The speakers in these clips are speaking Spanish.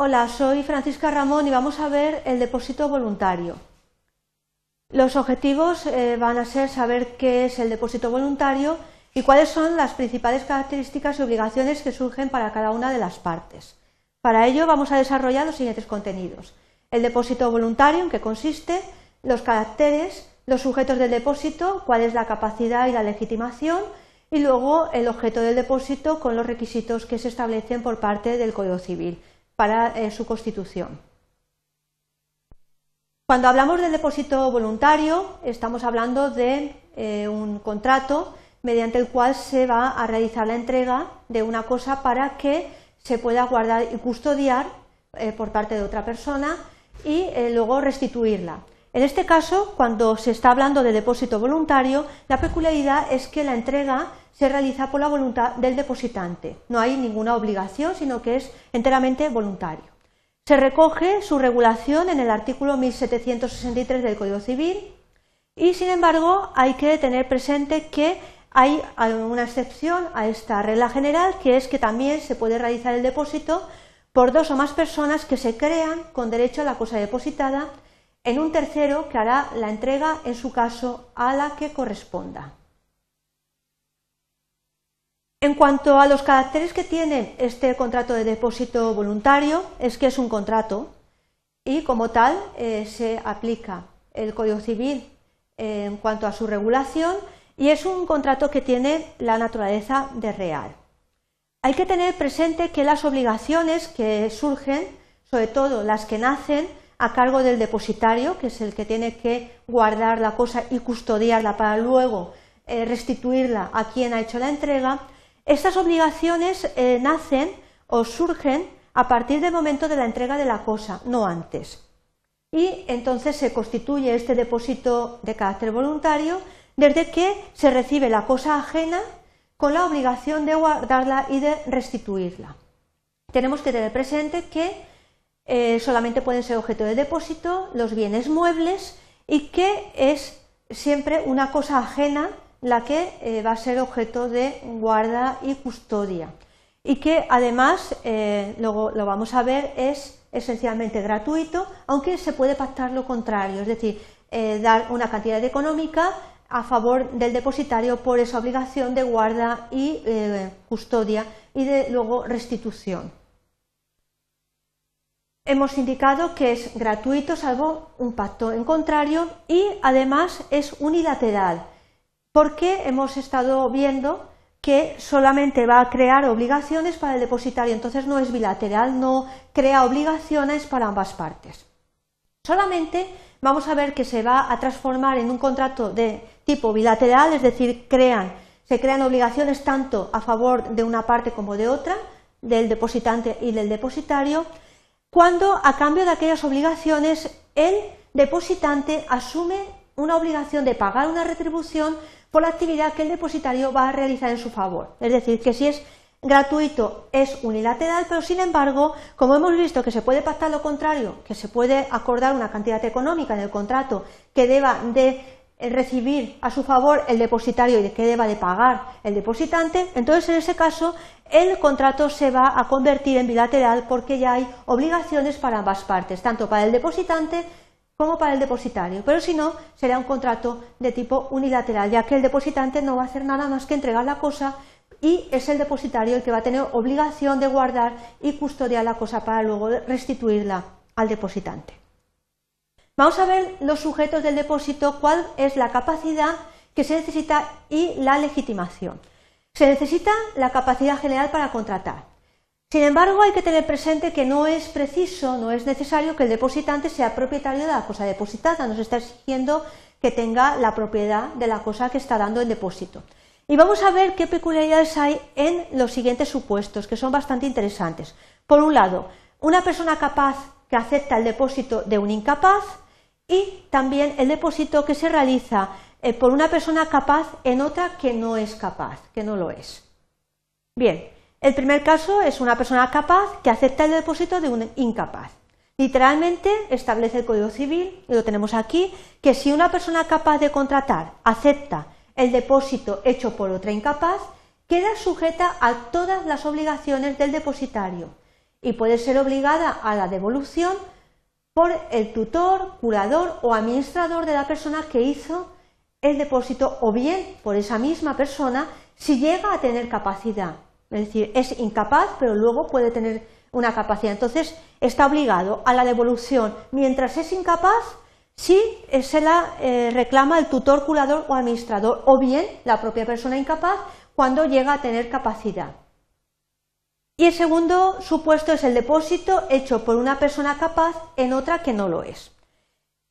Hola, soy Francisca Ramón y vamos a ver el depósito voluntario. Los objetivos eh, van a ser saber qué es el depósito voluntario y cuáles son las principales características y obligaciones que surgen para cada una de las partes. Para ello vamos a desarrollar los siguientes contenidos. El depósito voluntario, en qué consiste, los caracteres, los sujetos del depósito, cuál es la capacidad y la legitimación, y luego el objeto del depósito con los requisitos que se establecen por parte del Código Civil para eh, su constitución. Cuando hablamos del depósito voluntario, estamos hablando de eh, un contrato mediante el cual se va a realizar la entrega de una cosa para que se pueda guardar y custodiar eh, por parte de otra persona y luego restituirla. En este caso, cuando se está hablando de depósito voluntario, la peculiaridad es que la entrega se realiza por la voluntad del depositante. No hay ninguna obligación, sino que es enteramente voluntario. Se recoge su regulación en el artículo 1763 del Código Civil y, sin embargo, hay que tener presente que hay una excepción a esta regla general, que es que también se puede realizar el depósito por dos o más personas que se crean con derecho a la cosa depositada en un tercero que hará la entrega, en su caso, a la que corresponda. En cuanto a los caracteres que tiene este contrato de depósito voluntario, es que es un contrato y como tal eh, se aplica el Código Civil en cuanto a su regulación y es un contrato que tiene la naturaleza de real. Hay que tener presente que las obligaciones que surgen, sobre todo las que nacen a cargo del depositario, que es el que tiene que guardar la cosa y custodiarla para luego eh, restituirla a quien ha hecho la entrega, estas obligaciones eh, nacen o surgen a partir del momento de la entrega de la cosa, no antes. Y entonces se constituye este depósito de carácter voluntario desde que se recibe la cosa ajena con la obligación de guardarla y de restituirla. Tenemos que tener presente que eh, solamente pueden ser objeto de depósito los bienes muebles y que es siempre una cosa ajena la que eh, va a ser objeto de guarda y custodia y que además, eh, luego lo vamos a ver, es esencialmente gratuito, aunque se puede pactar lo contrario, es decir, dar una cantidad económica a favor del depositario por esa obligación de guarda y custodia y de luego restitución. Hemos indicado que es gratuito salvo un pacto en contrario y además es unilateral porque hemos estado viendo que solamente va a crear obligaciones para el depositario, entonces no es bilateral, no crea obligaciones para ambas partes. Solamente vamos a ver que se va a transformar en un contrato de tipo bilateral, es decir, se crean obligaciones tanto a favor de una parte como de otra, del depositante y del depositario, cuando a cambio de aquellas obligaciones el depositante asume una obligación de pagar una retribución por la actividad que el depositario va a realizar en su favor. Es decir, que si es gratuito es unilateral, pero sin embargo, como hemos visto que se puede pactar lo contrario, que se puede acordar una cantidad económica en el contrato que deba de recibir a su favor el depositario y que deba de pagar el depositante, entonces en ese caso el contrato se va a convertir en bilateral porque ya hay obligaciones para ambas partes, tanto para el depositante como para el depositario, pero si no, será un contrato de tipo unilateral, ya que el depositante no va a hacer nada más que entregar la cosa y es el depositario el que va a tener obligación de guardar y custodiar la cosa para luego restituirla al depositante. Vamos a ver los sujetos del depósito, cuál es la capacidad que se necesita y la legitimación. Se necesita la capacidad general para contratar. Sin embargo, hay que tener presente que no es preciso, no es necesario que el depositante sea propietario de la cosa depositada, nos está exigiendo que tenga la propiedad de la cosa que está dando el depósito. Y vamos a ver qué peculiaridades hay en los siguientes supuestos, que son bastante interesantes. Por un lado, una persona capaz que acepta el depósito de un incapaz y también el depósito que se realiza eh, por una persona capaz en otra que no es capaz, que no lo es. Bien, el primer caso es una persona capaz que acepta el depósito de un incapaz. Literalmente establece el Código Civil, y lo tenemos aquí, que si una persona capaz de contratar acepta el depósito hecho por otra incapaz, queda sujeta a todas las obligaciones del depositario y puede ser obligada a la devolución por el tutor, curador o administrador de la persona que hizo el depósito o bien por esa misma persona si llega a tener capacidad. Es decir, es incapaz, pero luego puede tener una capacidad. Entonces, está obligado a la devolución mientras es incapaz si se la eh, reclama el tutor, curador o administrador, o bien la propia persona incapaz cuando llega a tener capacidad. Y el segundo supuesto es el depósito hecho por una persona capaz en otra que no lo es.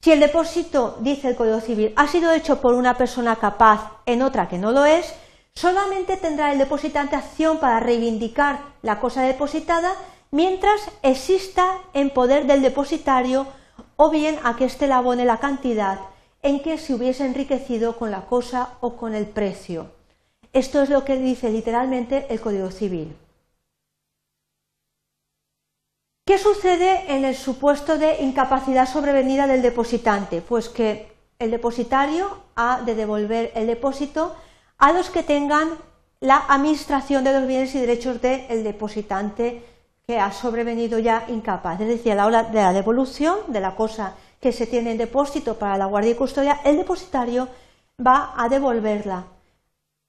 Si el depósito, dice el Código Civil, ha sido hecho por una persona capaz en otra que no lo es, solamente tendrá el depositante acción para reivindicar la cosa depositada mientras exista en poder del depositario o bien a que éste le abone la cantidad en que se hubiese enriquecido con la cosa o con el precio. Esto es lo que dice literalmente el Código Civil. ¿Qué sucede en el supuesto de incapacidad sobrevenida del depositante? Pues que el depositario ha de devolver el depósito a los que tengan la administración de los bienes y derechos del depositante que ha sobrevenido ya incapaz. Es decir, a la hora de la devolución de la cosa que se tiene en depósito para la guardia y custodia, el depositario va a devolverla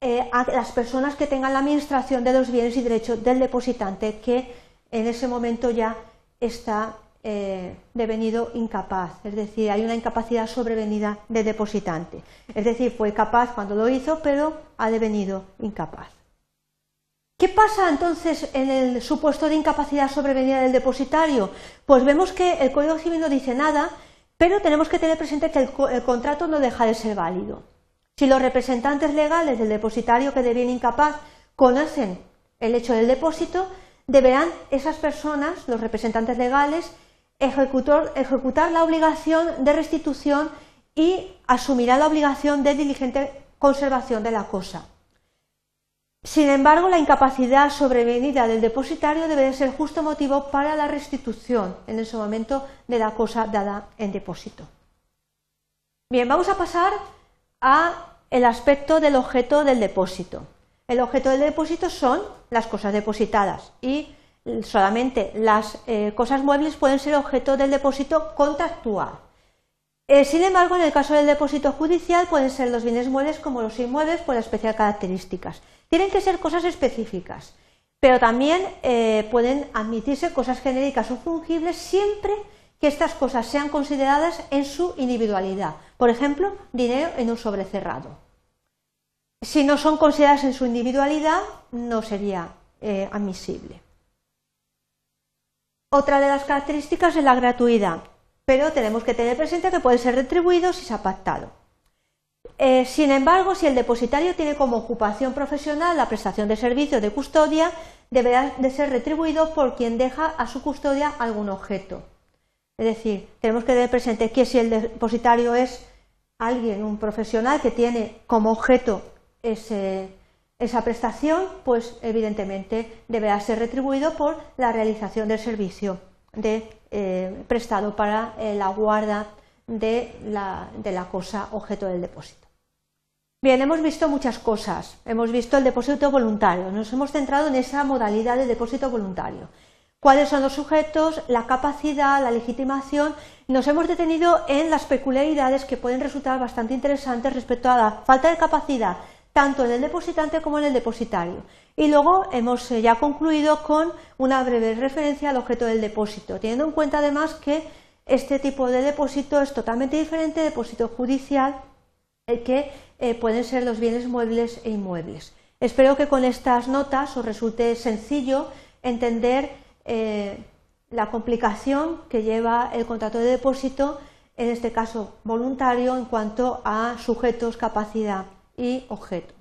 eh, a las personas que tengan la administración de los bienes y derechos del depositante que en ese momento ya está eh, devenido incapaz, es decir, hay una incapacidad sobrevenida de depositante. Es decir, fue capaz cuando lo hizo, pero ha devenido incapaz. ¿Qué pasa entonces en el supuesto de incapacidad sobrevenida del depositario? Pues vemos que el Código Civil no dice nada, pero tenemos que tener presente que el, contrato no deja de ser válido. Si los representantes legales del depositario que deviene incapaz conocen el hecho del depósito, deberán esas personas, los representantes legales, ejecutar la obligación de restitución y asumirá la obligación de diligente conservación de la cosa. Sin embargo, la incapacidad sobrevenida del depositario debe ser justo motivo para la restitución en ese momento de la cosa dada en depósito. Bien, vamos a pasar al aspecto del objeto del depósito. El objeto del depósito son las cosas depositadas y solamente las eh, cosas muebles pueden ser objeto del depósito contractual. Eh, sin embargo, en el caso del depósito judicial pueden ser los bienes muebles como los inmuebles por especial características. Tienen que ser cosas específicas, pero también eh, pueden admitirse cosas genéricas o fungibles siempre que estas cosas sean consideradas en su individualidad. Por ejemplo, dinero en un sobre cerrado. Si no son consideradas en su individualidad, no sería eh, admisible. Otra de las características es la gratuidad, pero tenemos que tener presente que puede ser retribuido si se ha pactado. Eh, sin embargo, si el depositario tiene como ocupación profesional la prestación de servicios de custodia, deberá de ser retribuido por quien deja a su custodia algún objeto. Es decir, tenemos que tener presente que si el depositario es alguien, un profesional que tiene como objeto esa prestación, pues evidentemente deberá ser retribuido por la realización del servicio eh, prestado para eh, la guarda de la cosa objeto del depósito. Bien, hemos visto muchas cosas. Hemos visto el depósito voluntario. Nos hemos centrado en esa modalidad de depósito voluntario. ¿Cuáles son los sujetos? La capacidad, la legitimación. Nos hemos detenido en las peculiaridades que pueden resultar bastante interesantes respecto a la falta de capacidad, tanto en el depositante como en el depositario. Y luego hemos eh, ya concluido con una breve referencia al objeto del depósito, teniendo en cuenta además que este tipo de depósito es totalmente diferente del depósito judicial, el que eh, pueden ser los bienes muebles e inmuebles. Espero que con estas notas os resulte sencillo entender eh, la complicación que lleva el contrato de depósito, en este caso voluntario, en cuanto a sujetos, capacidad y objeto.